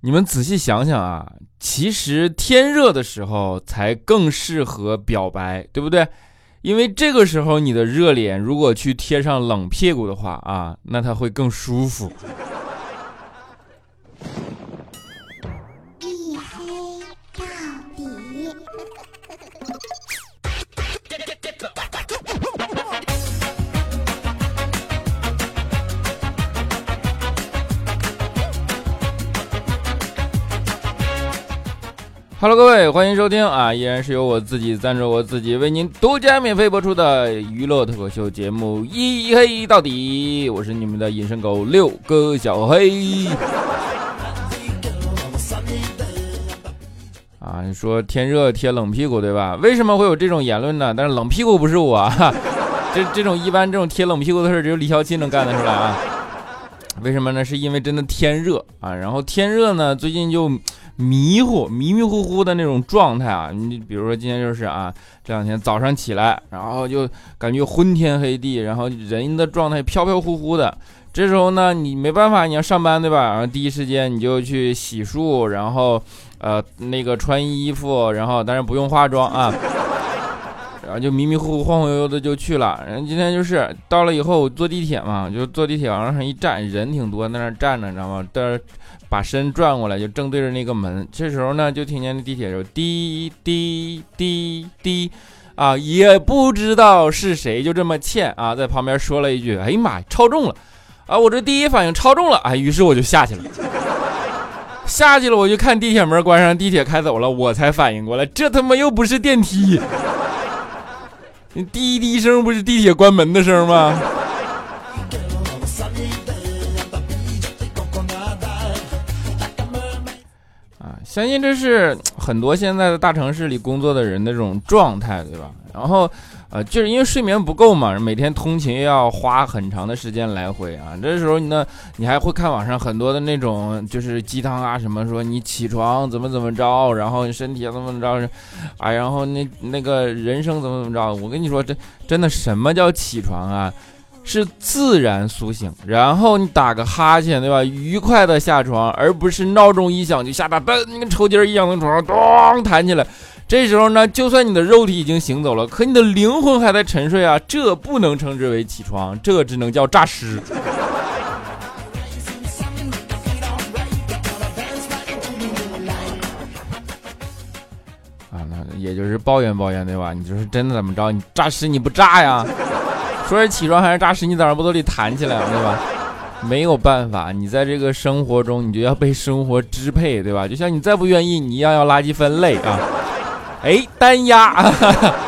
你们仔细想想啊，其实天热的时候才更适合表白，对不对？因为这个时候你的热脸如果去贴上冷屁股的话啊，那它会更舒服。Hello，各位，欢迎收听啊！依然是由我自己赞助我自己为您独家免费播出的娱乐脱口秀节目《一黑到底》，我是你们的隐身狗六哥小黑。啊，你说天热贴冷屁股对吧？为什么会有这种言论呢？但是冷屁股不是我，这这种一般这种贴冷屁股的事只有李小七能干得出来啊。为什么呢？是因为真的天热啊，然后天热呢，最近就。迷糊、迷迷糊糊的那种状态啊，你比如说今天就是啊，这两天早上起来，然后就感觉昏天黑地，然后人的状态飘飘忽忽的。这时候呢，你没办法，你要上班对吧？然后第一时间你就去洗漱，然后呃那个穿衣服，然后当然不用化妆啊。然后就迷迷糊糊、晃晃悠悠的就去了。然后今天就是到了以后我坐地铁嘛，就坐地铁往上一站，人挺多，在那站着，你知道吗？但是把身转过来，就正对着那个门。这时候呢，就听见那地铁就滴滴滴滴，啊，也不知道是谁，就这么欠啊，在旁边说了一句：“哎呀妈呀，超重了！”啊，我这第一反应超重了，哎，于是我就下去了。下去了，我就看地铁门关上，地铁开走了，我才反应过来，这他妈又不是电梯。滴滴声不是地铁关门的声吗？啊，相信这是很多现在的大城市里工作的人的这种状态，对吧？然后。呃，就是因为睡眠不够嘛，每天通勤要花很长的时间来回啊。这时候呢，你还会看网上很多的那种就是鸡汤啊，什么说你起床怎么怎么着，然后你身体怎么怎么着，啊，然后那那个人生怎么怎么着。我跟你说，这真的什么叫起床啊？是自然苏醒，然后你打个哈欠，对吧？愉快的下床，而不是闹钟一响就吓得噔，跟抽筋一样从床上咚弹起来。这时候呢，就算你的肉体已经行走了，可你的灵魂还在沉睡啊，这不能称之为起床，这只能叫诈尸。啊，那也就是抱怨抱怨对吧？你就是真的怎么着？你诈尸你不炸呀？说是起床还是诈尸？你早上不都得弹起来了对吧？没有办法，你在这个生活中，你就要被生活支配对吧？就像你再不愿意，你一样要垃圾分类啊。哎，单压，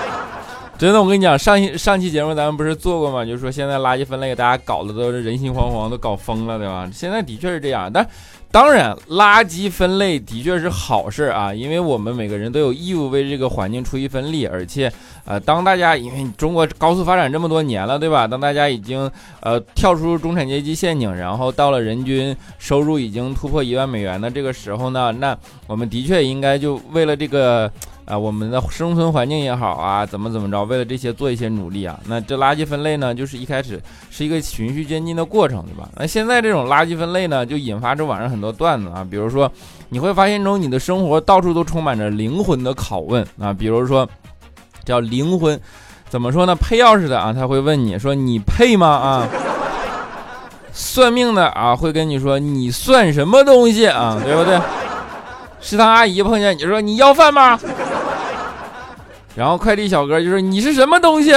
真的，我跟你讲，上期上期节目咱们不是做过吗？就是说现在垃圾分类，大家搞的都是人心惶惶，都搞疯了，对吧？现在的确是这样，但当然，垃圾分类的确是好事啊，因为我们每个人都有义务为这个环境出一份力，而且，呃，当大家因为中国高速发展这么多年了，对吧？当大家已经呃跳出中产阶级陷阱，然后到了人均收入已经突破一万美元的这个时候呢，那我们的确应该就为了这个。啊，我们的生存环境也好啊，怎么怎么着，为了这些做一些努力啊。那这垃圾分类呢，就是一开始是一个循序渐进的过程，对吧？那现在这种垃圾分类呢，就引发着网上很多段子啊，比如说你会发现中你的生活到处都充满着灵魂的拷问啊，比如说叫灵魂，怎么说呢？配钥匙的啊，他会问你说你配吗？啊，算命的啊，会跟你说你算什么东西啊，对不对？食堂阿姨碰见你说你要饭吗？然后快递小哥就说：“你是什么东西？”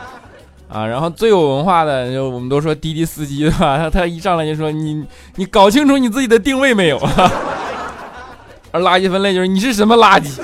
啊，然后最有文化的就我们都说滴滴司机对吧？他 他一上来就说：“你你搞清楚你自己的定位没有？”而垃圾分类就是你是什么垃圾。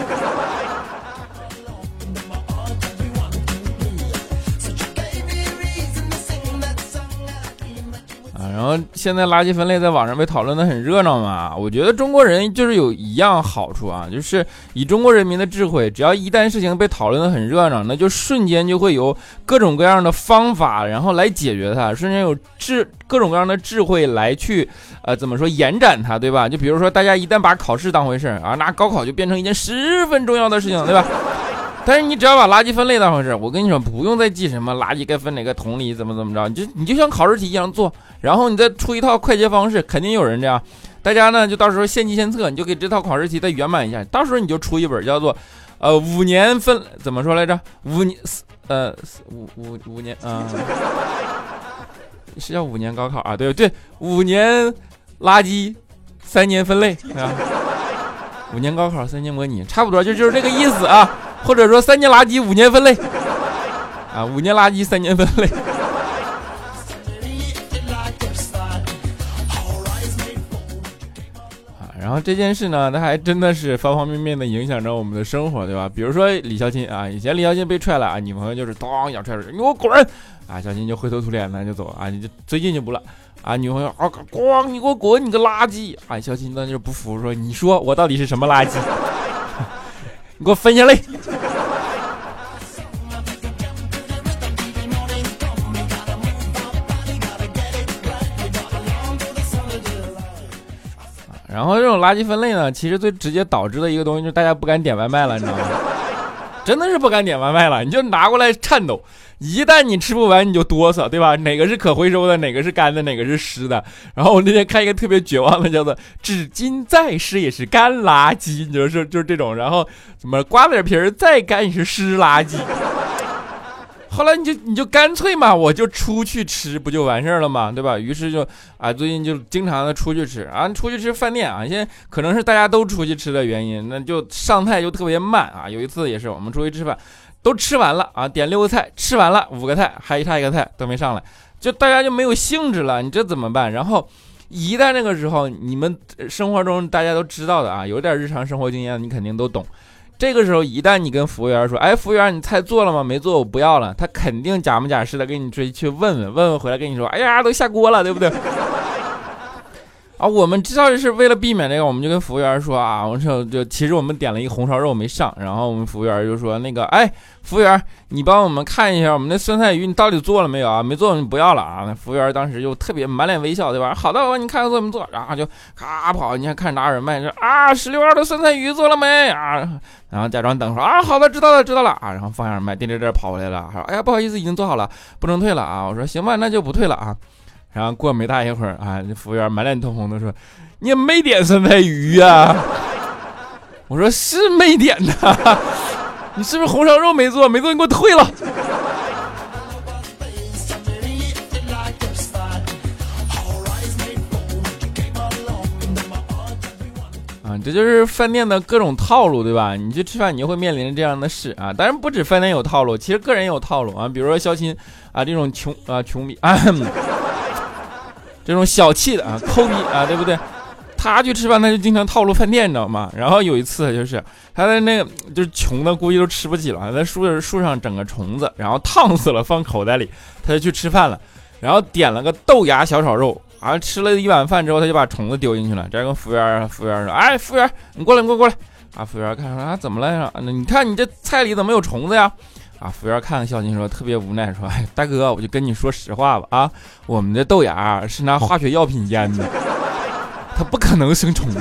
然后现在垃圾分类在网上被讨论的很热闹嘛？我觉得中国人就是有一样好处啊，就是以中国人民的智慧，只要一旦事情被讨论的很热闹，那就瞬间就会有各种各样的方法，然后来解决它，瞬间有智各种各样的智慧来去呃怎么说延展它，对吧？就比如说大家一旦把考试当回事儿啊，那高考就变成一件十分重要的事情，对吧？但是你只要把垃圾分类当回事，我跟你说，不用再记什么垃圾该分哪个桶里，怎么怎么着，你就你就像考试题一样做，然后你再出一套快捷方式，肯定有人这样，大家呢就到时候献计献策，你就给这套考试题再圆满一下，到时候你就出一本叫做，呃，五年分怎么说来着？五年，呃，五五五年啊，是叫五年高考啊？对对，五年垃圾，三年分类啊，五年高考，三年模拟，差不多就就是这个意思啊，或者说三年垃圾，五年分类，啊，五年垃圾，三年分类啊。然后这件事呢，它还真的是方方面面的影响着我们的生活，对吧？比如说李孝钦啊，以前李孝钦被踹了啊，女朋友就是当一脚踹出去，你给我滚！啊，孝钦就灰头土脸的就走啊，你就最近就不了啊，女朋友啊，咣，你给我滚，你个垃圾！啊，孝钦那就不服，说你说我到底是什么垃圾？给我分下来！然后这种垃圾分类呢，其实最直接导致的一个东西就是大家不敢点外卖了，你知道吗？真的是不敢点外卖了，你就拿过来颤抖，一旦你吃不完你就哆嗦，对吧？哪个是可回收的，哪个是干的，哪个是湿的？然后我那天看一个特别绝望的，叫做“纸巾再湿也是干垃圾”，你就是就是这种。然后什么瓜子皮儿再干也是湿垃圾。后来你就你就干脆嘛，我就出去吃不就完事儿了嘛，对吧？于是就啊，最近就经常的出去吃啊，出去吃饭店啊。现在可能是大家都出去吃的原因，那就上菜就特别慢啊。有一次也是我们出去吃饭，都吃完了啊，点六个菜，吃完了五个菜，还差一个菜都没上来，就大家就没有兴致了。你这怎么办？然后一旦那个时候，你们生活中大家都知道的啊，有点日常生活经验，你肯定都懂。这个时候，一旦你跟服务员说：“哎，服务员，你菜做了吗？没做，我不要了。”他肯定假模假式的给你追去问问，问问回来跟你说：“哎呀，都下锅了，对不对？”啊，我们知道是为了避免这个，我们就跟服务员说啊，我说就其实我们点了一个红烧肉没上，然后我们服务员就说那个，哎，服务员，你帮我们看一下我们那酸菜鱼你到底做了没有啊？没做你不要了啊！那服务员当时就特别满脸微笑，对吧？好的，我你看看做没做，然后就咔跑，你看看着拿人卖，说啊，十六二的酸菜鱼做了没啊？然后假装等说啊，好的，知道了知道了啊，然后放下耳麦，颠颠颠跑回来了，说哎呀不好意思，已经做好了，不能退了啊！我说行吧，那就不退了啊。然后过没大一会儿啊，那服务员满脸通红的说。你也没点酸菜鱼呀？我说是没点的，你是不是红烧肉没做？没做你给我退了。啊，这就是饭店的各种套路，对吧？你去吃饭，你就会面临这样的事啊。当然不止饭店有套路，其实个人也有套路啊。比如说肖钦啊，这种穷啊穷逼啊，这种小气的啊 抠逼啊，对不对？他去吃饭，他就经常套路饭店，你知道吗？然后有一次就是他在那个就是穷的，估计都吃不起了，在树树上整个虫子，然后烫死了，放口袋里，他就去吃饭了，然后点了个豆芽小炒肉，啊，吃了一碗饭之后，他就把虫子丢进去了。这跟服务员服务员说：“哎，服务员，你过来，你给我过来。”啊，服务员看说：“啊，怎么了呀？那你看你这菜里怎么有虫子呀？”啊，服务员看看小金说，特别无奈说：“哎，大哥，我就跟你说实话吧，啊，我们的豆芽是拿化学药品腌的。”它不可能生虫子。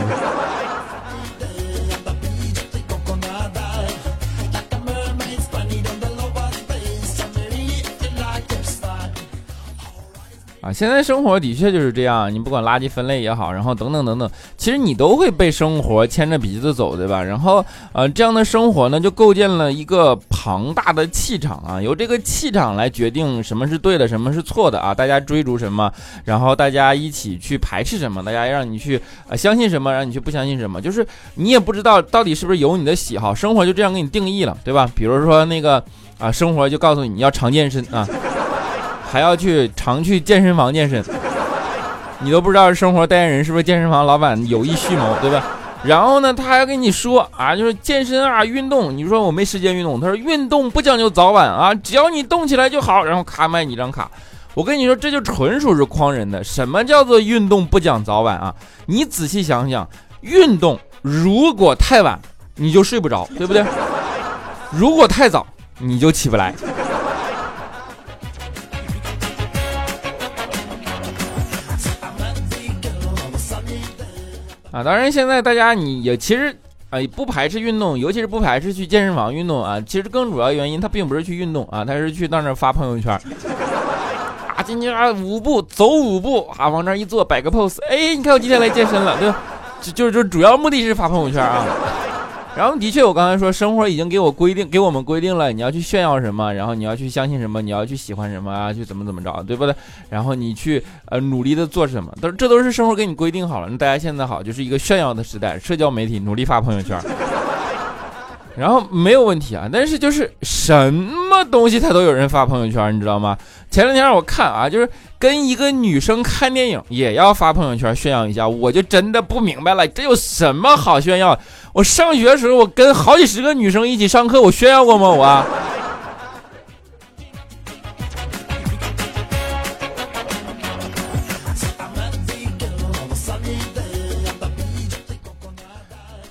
啊，现在生活的确就是这样，你不管垃圾分类也好，然后等等等等，其实你都会被生活牵着鼻子走，对吧？然后，呃，这样的生活呢，就构建了一个庞大的气场啊，由这个气场来决定什么是对的，什么是错的啊，大家追逐什么，然后大家一起去排斥什么，大家让你去呃相信什么，让你去不相信什么，就是你也不知道到底是不是有你的喜好，生活就这样给你定义了，对吧？比如说那个啊，生活就告诉你你要常健身啊。还要去常去健身房健身，你都不知道生活代言人是不是健身房老板有意蓄谋，对吧？然后呢，他还要跟你说啊，就是健身啊，运动。你说我没时间运动，他说运动不讲究早晚啊，只要你动起来就好。然后咔卖你一张卡，我跟你说，这就纯属是诓人的。什么叫做运动不讲早晚啊？你仔细想想，运动如果太晚，你就睡不着，对不对？如果太早，你就起不来。啊，当然，现在大家你也其实啊不排斥运动，尤其是不排斥去健身房运动啊。其实更主要原因，他并不是去运动啊，他是去到那发朋友圈，啊，今天啊五步走五步啊，往那一坐摆个 pose，哎，你看我今天来健身了，对吧？就就就主要目的是发朋友圈啊。然后的确，我刚才说，生活已经给我规定，给我们规定了，你要去炫耀什么，然后你要去相信什么，你要去喜欢什么啊，去怎么怎么着，对不对？然后你去呃努力的做什么，都这都是生活给你规定好了。那大家现在好，就是一个炫耀的时代，社交媒体努力发朋友圈。然后没有问题啊，但是就是什么东西它都有人发朋友圈，你知道吗？前两天我看啊，就是跟一个女生看电影也要发朋友圈炫耀一下，我就真的不明白了，这有什么好炫耀？我上学的时候我跟好几十个女生一起上课，我炫耀过吗？我。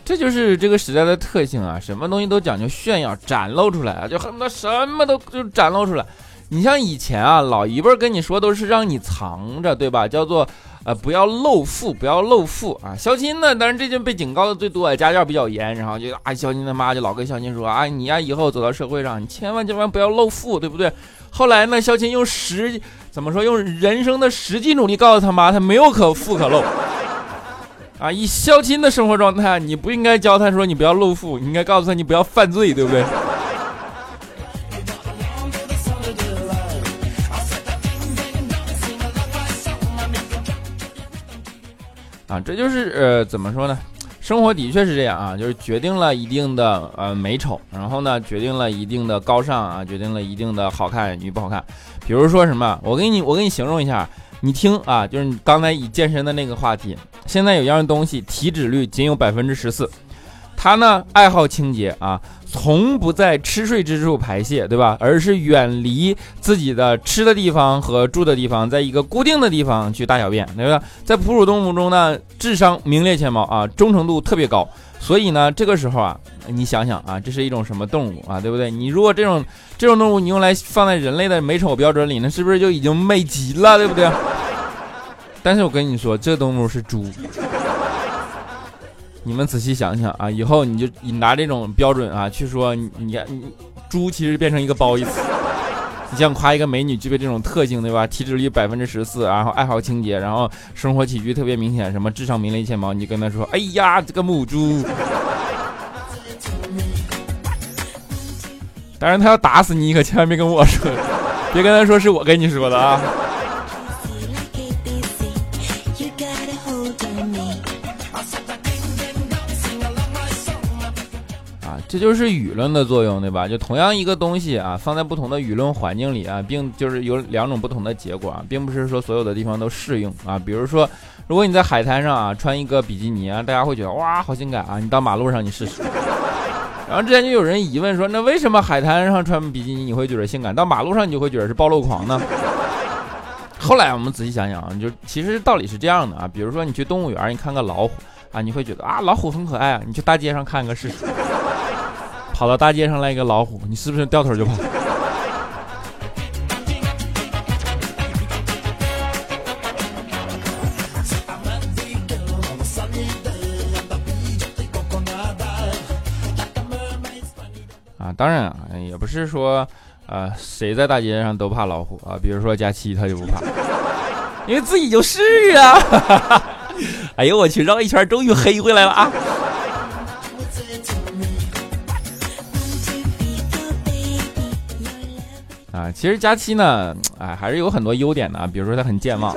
这就是这个时代的特性啊！什么东西都讲究炫耀、展露出来啊，就恨不得什么都就展露出来。你像以前啊，老一辈跟你说都是让你藏着，对吧？叫做呃不要露富，不要露富啊。肖钦呢，当然这就被警告的最多，家教比较严，然后就啊，肖钦他妈就老跟肖钦说啊，你呀以后走到社会上，你千万千万不要露富，对不对？后来呢，肖钦用实怎么说？用人生的实际努力告诉他妈，他没有可富可露。啊，以孝亲的生活状态，你不应该教他说你不要露富，你应该告诉他你不要犯罪，对不对？啊，这就是呃，怎么说呢？生活的确是这样啊，就是决定了一定的呃美丑，然后呢，决定了一定的高尚啊，决定了一定的好看与不好看。比如说什么，我给你我给你形容一下。你听啊，就是你刚才以健身的那个话题，现在有样东西体脂率仅有百分之十四，他呢爱好清洁啊，从不在吃睡之处排泄，对吧？而是远离自己的吃的地方和住的地方，在一个固定的地方去大小便，对吧？在哺乳动物中呢，智商名列前茅啊，忠诚度特别高。所以呢，这个时候啊，你想想啊，这是一种什么动物啊，对不对？你如果这种这种动物你用来放在人类的美丑标准里，那是不是就已经美极了，对不对？但是我跟你说，这动物是猪。你们仔细想想啊，以后你就你拿这种标准啊去说，你你猪其实变成一个褒义词。你想夸一个美女具备这种特性，对吧？体脂率百分之十四，然后爱好清洁，然后生活起居特别明显，什么智商名列前茅，你就跟他说：“哎呀，这个母猪！” 当然，他要打死你，你可千万别跟我说，别跟他说是我跟你说的啊。这就是舆论的作用，对吧？就同样一个东西啊，放在不同的舆论环境里啊，并就是有两种不同的结果啊，并不是说所有的地方都适用啊。比如说，如果你在海滩上啊穿一个比基尼啊，大家会觉得哇好性感啊，你到马路上你试试。然后之前就有人疑问说，那为什么海滩上穿比基尼你会觉得性感，到马路上你就会觉得是暴露狂呢？后来我们仔细想想啊，就其实道理是这样的啊。比如说你去动物园，你看个老虎啊，你会觉得啊老虎很可爱啊，你去大街上看个试试。跑到大街上来一个老虎，你是不是掉头就跑？啊，当然啊，也不是说，呃，谁在大街上都怕老虎啊。比如说佳期他就不怕，因为自己就是啊。哎呦我去，绕一圈终于黑回来了啊！啊，其实佳期呢，哎，还是有很多优点的，比如说他很健忘。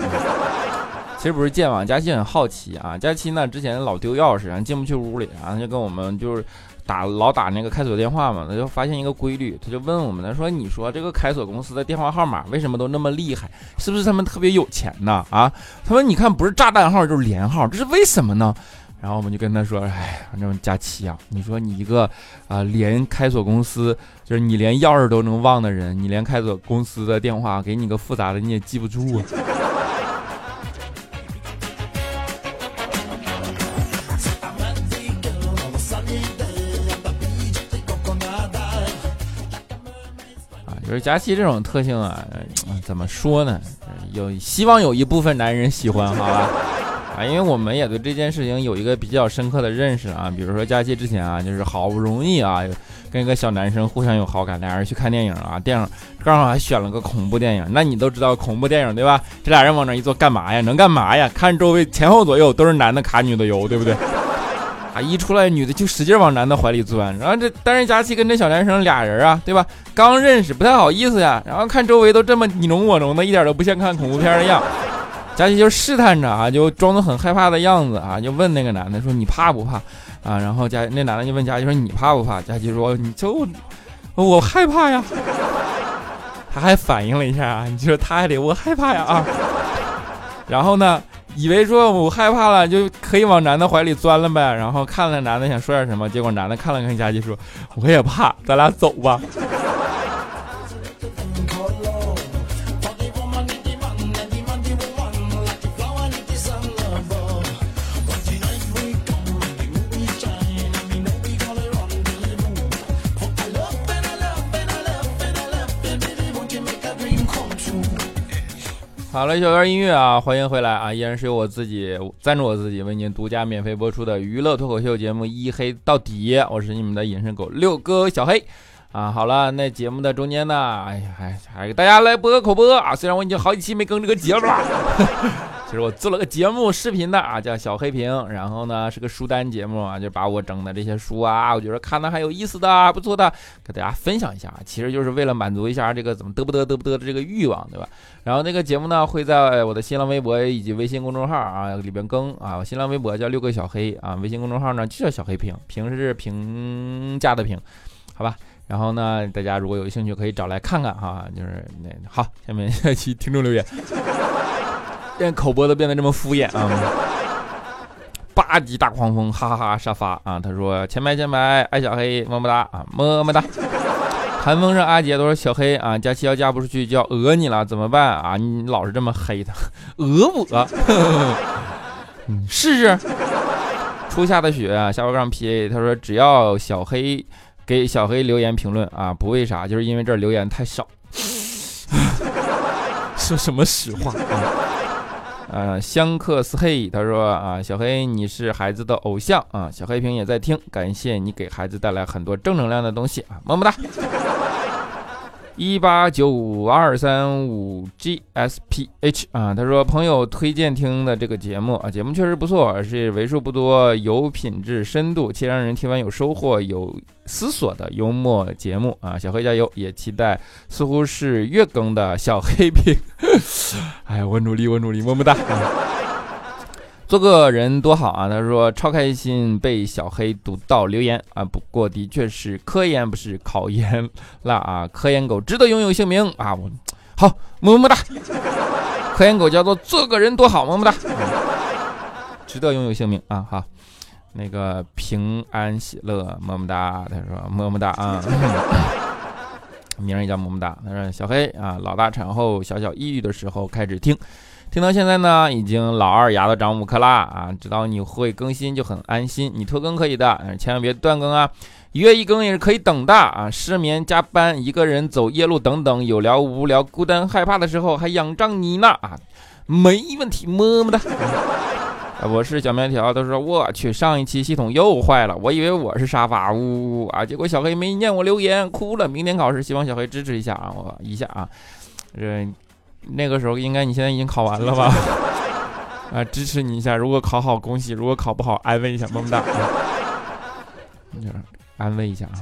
其实不是健忘，佳期很好奇啊。佳期呢，之前老丢钥匙，然后进不去屋里，然后就跟我们就是打老打那个开锁电话嘛，他就发现一个规律，他就问我们，他说：“你说这个开锁公司的电话号码为什么都那么厉害？是不是他们特别有钱呢？”啊，他说：“你看，不是炸弹号就是连号，这是为什么呢？”然后我们就跟他说：“哎，反正佳期啊，你说你一个啊连开锁公司，就是你连钥匙都能忘的人，你连开锁公司的电话给你个复杂的你也记不住啊。”啊，就是佳期这种特性啊，怎么说呢？有希望有一部分男人喜欢，好吧？啊，因为我们也对这件事情有一个比较深刻的认识啊。比如说假期之前啊，就是好不容易啊，跟一个小男生互相有好感，俩人去看电影啊，电影刚好还选了个恐怖电影。那你都知道恐怖电影对吧？这俩人往那一坐干嘛呀？能干嘛呀？看周围前后左右都是男的卡女的油，对不对？啊，一出来女的就使劲往男的怀里钻，然后这但是佳琪跟这小男生俩人啊，对吧？刚认识不太好意思呀，然后看周围都这么你侬我侬的，一点都不像看恐怖片的样。佳琪就试探着啊，就装作很害怕的样子啊，就问那个男的说：“你怕不怕？”啊，然后佳那男的就问佳琪说：“你怕不怕？”佳琪说：“你就我害怕呀。”他还反应了一下啊，你说他还得我害怕呀啊。然后呢？以为说我害怕了就可以往男的怀里钻了呗，然后看了男的想说点什么，结果男的看了看佳琪说：“我也怕，咱俩走吧。”好了，小段音乐啊，欢迎回来啊！依然是由我自己赞助我自己，为您独家免费播出的娱乐脱口秀节目《一黑到底》，我是你们的隐身狗六哥小黑啊！好了，那节目的中间呢，哎呀，还还给大家来播个口播啊！虽然我已经好几期没更这个节目了。其实我做了个节目视频的啊，叫小黑屏，然后呢是个书单节目啊，就把我整的这些书啊，我觉得看的还有意思的，不错的，给大家分享一下。其实就是为了满足一下这个怎么得不得得不得的这个欲望，对吧？然后那个节目呢会在我的新浪微博以及微信公众号啊里边更啊，我新浪微博叫六个小黑啊，微信公众号呢就叫小黑屏，屏是评价的评，好吧？然后呢，大家如果有兴趣可以找来看看哈，就是那好，下面下期听众留言。连口播都变得这么敷衍啊！八级大狂风，哈哈哈！沙发啊，他说前排前排，爱小黑，么么哒啊，么么哒。寒风上阿杰都说小黑啊，假期要嫁不出去就要讹你了，怎么办啊？你老是这么黑他，讹我？试试。初夏的雪，下巴杠 PA，他说只要小黑给小黑留言评论啊，不为啥，就是因为这留言太少。说什么实话啊？呃，香克斯嘿他说啊，小黑你是孩子的偶像啊，小黑屏也在听，感谢你给孩子带来很多正能量的东西啊，么么哒。一八九五二三五 G S P H 啊，他说朋友推荐听的这个节目啊，节目确实不错，是为数不多有品质、深度且让人听完有收获、有思索的幽默节目啊。小黑加油，也期待似乎是月更的小黑屏。哎呀，我努力，我努力，么么哒。做个人多好啊！他说超开心被小黑读到留言啊，不过的确是科研不是考研了啊！科研狗值得拥有姓名啊！我好么么哒，科研狗叫做做个人多好么么哒，值得拥有姓名啊！好，那个平安喜乐么么哒，他说么么哒啊，名儿也叫么么哒。他说小黑啊，老大产后小小抑郁的时候开始听。听到现在呢，已经老二牙都长五颗啦啊！知道你会更新就很安心。你拖更可以的，千万别断更啊！一月一更也是可以等的啊！失眠、加班、一个人走夜路等等，有聊无聊、孤单害怕的时候，还仰仗你呢啊！没问题，么么哒。我是小面条，他说我去，上一期系统又坏了，我以为我是沙发，呜呜啊！结果小黑没念我留言，哭了。明天考试，希望小黑支持一下啊！我一下啊，这。那个时候应该你现在已经考完了吧？啊，支持你一下。如果考好，恭喜；如果考不好，安慰一下，么么哒。安慰一下啊。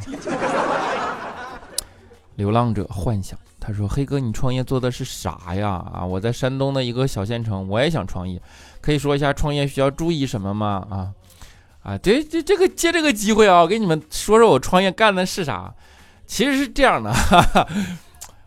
流浪者幻想，他说：“黑哥，你创业做的是啥呀？啊，我在山东的一个小县城，我也想创业，可以说一下创业需要注意什么吗？啊啊，这这这个借这个机会啊，我给你们说说我创业干的是啥。其实是这样的。”哈哈。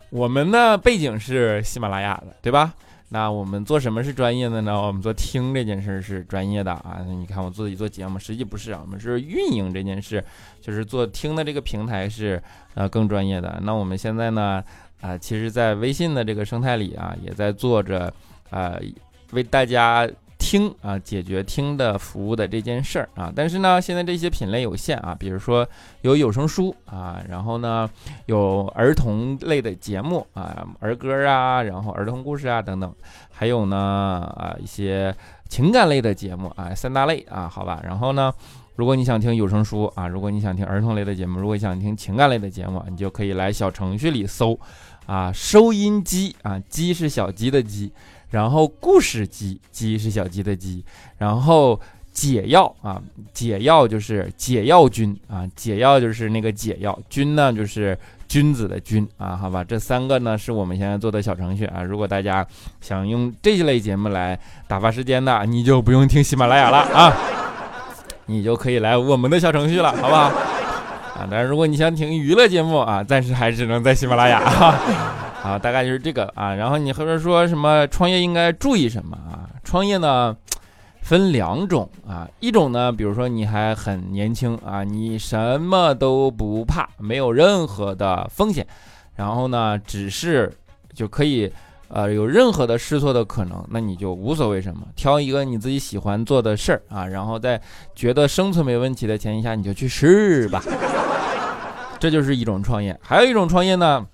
我们的背景是喜马拉雅的，对吧？那我们做什么是专业的呢？我们做听这件事是专业的啊。你看我自己做节目，实际不是啊，我们是运营这件事，就是做听的这个平台是呃更专业的。那我们现在呢啊，其实，在微信的这个生态里啊，也在做着呃为大家。听啊解决听的服务的这件事儿啊。但是呢，现在这些品类有限啊，比如说有有声书啊，然后呢有儿童类的节目啊，儿歌啊，然后儿童故事啊等等，还有呢啊一些情感类的节目啊，三大类啊，好吧。然后呢。如果你想听有声书啊，如果你想听儿童类的节目，如果你想听情感类的节目，你就可以来小程序里搜，啊，收音机啊，鸡是小鸡的鸡，然后故事鸡，鸡是小鸡的鸡，然后解药啊，解药就是解药君啊，解药就是那个解药君呢，就是君子的君啊，好吧，这三个呢是我们现在做的小程序啊，如果大家想用这一类节目来打发时间的，你就不用听喜马拉雅了啊。你就可以来我们的小程序了，好不好？啊，但是如果你想听娱乐节目啊，暂时还只能在喜马拉雅哈。啊，大概就是这个啊。然后你后边说什么创业应该注意什么啊？创业呢分两种啊，一种呢，比如说你还很年轻啊，你什么都不怕，没有任何的风险，然后呢，只是就可以。呃，有任何的试错的可能，那你就无所谓什么，挑一个你自己喜欢做的事儿啊，然后在觉得生存没问题的前提下，你就去试吧。这就是一种创业，还有一种创业呢，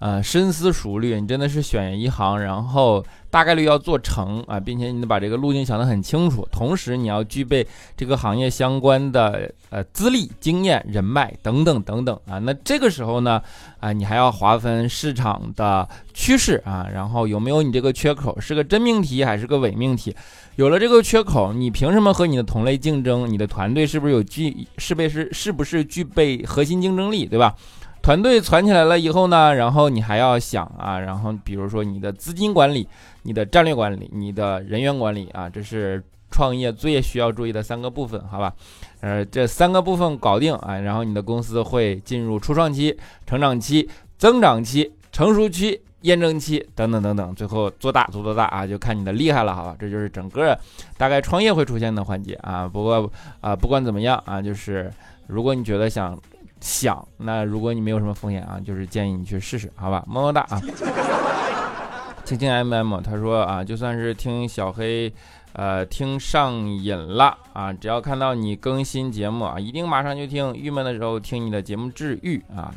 呃，深思熟虑，你真的是选一行，然后。大概率要做成啊，并且你得把这个路径想得很清楚，同时你要具备这个行业相关的呃资历、经验、人脉等等等等啊。那这个时候呢，啊，你还要划分市场的趋势啊，然后有没有你这个缺口，是个真命题还是个伪命题？有了这个缺口，你凭什么和你的同类竞争？你的团队是不是有具，是被是是不是具备核心竞争力，对吧？团队攒起来了以后呢，然后你还要想啊，然后比如说你的资金管理、你的战略管理、你的人员管理啊，这是创业最需要注意的三个部分，好吧？呃，这三个部分搞定啊，然后你的公司会进入初创期、成长期、增长期、成熟期、验证期等等等等，最后做大做多大啊，就看你的厉害了，好吧？这就是整个大概创业会出现的环节啊。不过啊，不管怎么样啊，就是如果你觉得想。想那如果你没有什么风险啊，就是建议你去试试，好吧，么么哒啊！青青 M M 他说啊，就算是听小黑，呃，听上瘾了啊，只要看到你更新节目啊，一定马上就听。郁闷的时候听你的节目治愈啊，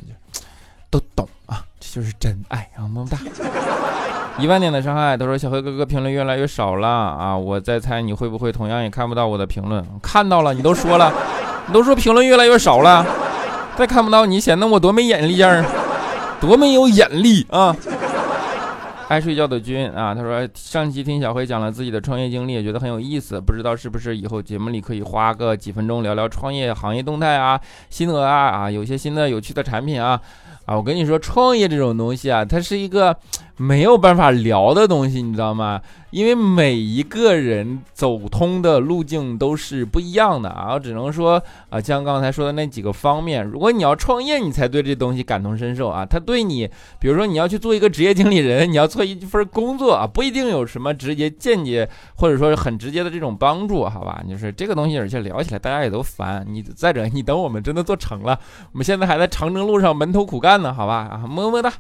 都懂啊，这就是真爱啊，么么哒！一万点的伤害，他说小黑哥哥评论越来越少了啊，我在猜你会不会同样也看不到我的评论？看到了，你都说了，你都说评论越来越少了。再看不到你，显得我多没眼力劲儿，多没有眼力啊！爱睡觉的君啊，他说上期听小黑讲了自己的创业经历，也觉得很有意思，不知道是不是以后节目里可以花个几分钟聊聊创业行业动态啊、心得啊啊，有些新的有趣的产品啊啊！我跟你说，创业这种东西啊，它是一个。没有办法聊的东西，你知道吗？因为每一个人走通的路径都是不一样的啊。只能说啊，像刚才说的那几个方面，如果你要创业，你才对这东西感同身受啊。他对你，比如说你要去做一个职业经理人，你要做一份工作啊，不一定有什么直接、间接或者说很直接的这种帮助，好吧？就是这个东西，而且聊起来大家也都烦。你再者，你等我们真的做成了，我们现在还在长征路上闷头苦干呢，好吧？啊，么么哒。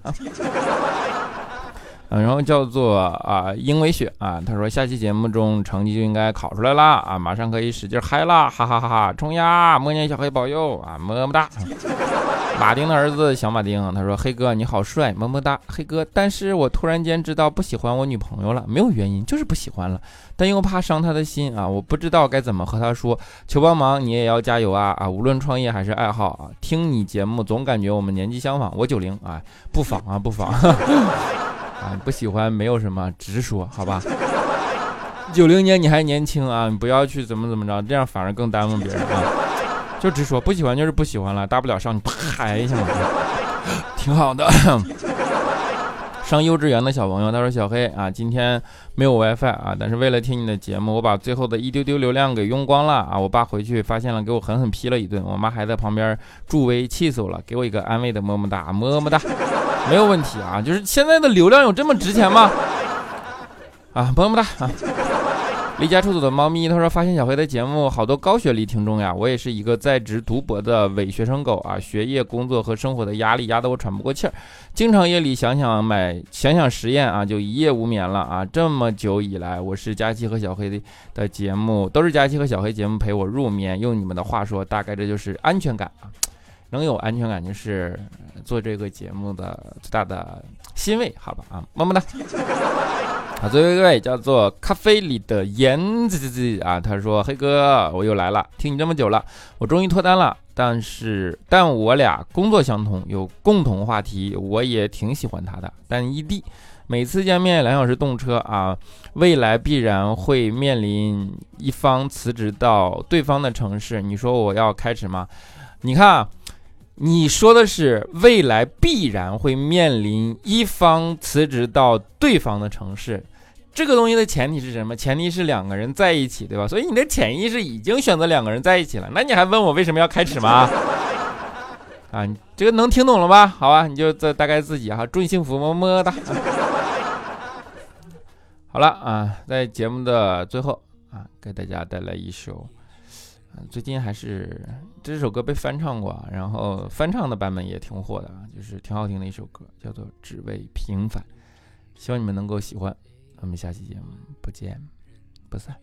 然后叫做啊，英伟雪啊，他说下期节目中成绩就应该考出来啦啊，马上可以使劲嗨啦，哈哈哈哈！冲呀，默念小黑保佑啊，么么哒。马丁的儿子小马丁，他说黑哥你好帅，么么哒，黑哥。但是我突然间知道不喜欢我女朋友了，没有原因，就是不喜欢了，但又怕伤她的心啊，我不知道该怎么和她说，求帮忙，你也要加油啊啊！无论创业还是爱好啊，听你节目总感觉我们年纪相仿，我九零啊，不妨啊不妨。啊，不喜欢没有什么，直说好吧。九零年你还年轻啊，你不要去怎么怎么着，这样反而更耽误别人啊。就直说，不喜欢就是不喜欢了，大不了上你拍一下嘛，挺好的。上幼稚园的小朋友，他说：“小黑啊，今天没有 WiFi 啊，但是为了听你的节目，我把最后的一丢丢流量给用光了啊。我爸回去发现了，给我狠狠批了一顿。我妈还在旁边助威，气死我了，给我一个安慰的么么哒，么么哒，没有问题啊。就是现在的流量有这么值钱吗？啊，么么哒啊。”离家出走的猫咪他说：“发现小黑的节目好多高学历听众呀，我也是一个在职读博的伪学生狗啊，学业、工作和生活的压力压得我喘不过气儿，经常夜里想想买想想实验啊，就一夜无眠了啊。这么久以来，我是佳期和小黑的的节目，都是佳期和小黑节目陪我入眠。用你们的话说，大概这就是安全感啊，能有安全感就是做这个节目的最大的欣慰，好吧啊，么么哒。”啊，最后一位叫做咖啡里的盐子子啊，他说：“黑哥，我又来了，听你这么久了，我终于脱单了。但是，但我俩工作相同，有共同话题，我也挺喜欢他的。但异地，每次见面两小时动车啊，未来必然会面临一方辞职到对方的城市，你说我要开始吗？你看。”你说的是未来必然会面临一方辞职到对方的城市，这个东西的前提是什么？前提是两个人在一起，对吧？所以你的潜意识已经选择两个人在一起了，那你还问我为什么要开始吗？啊，这个能听懂了吧？好吧，你就这大概自己哈，祝你幸福，么么哒。好了啊，在节目的最后啊，给大家带来一首。最近还是这首歌被翻唱过，然后翻唱的版本也挺火的，就是挺好听的一首歌，叫做《只为平凡》，希望你们能够喜欢。我们下期节目不见不散。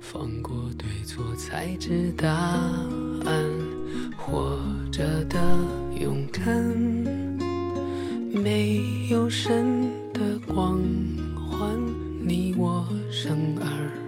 放过对错才知答案，活着的勇敢，没有神的光环，你我生而。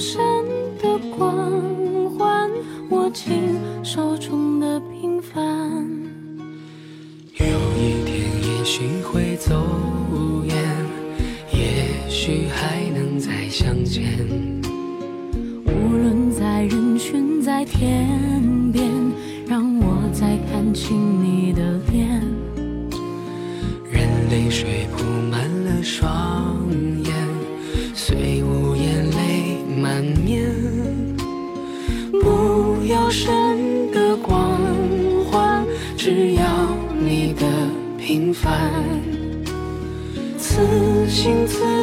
是。心存，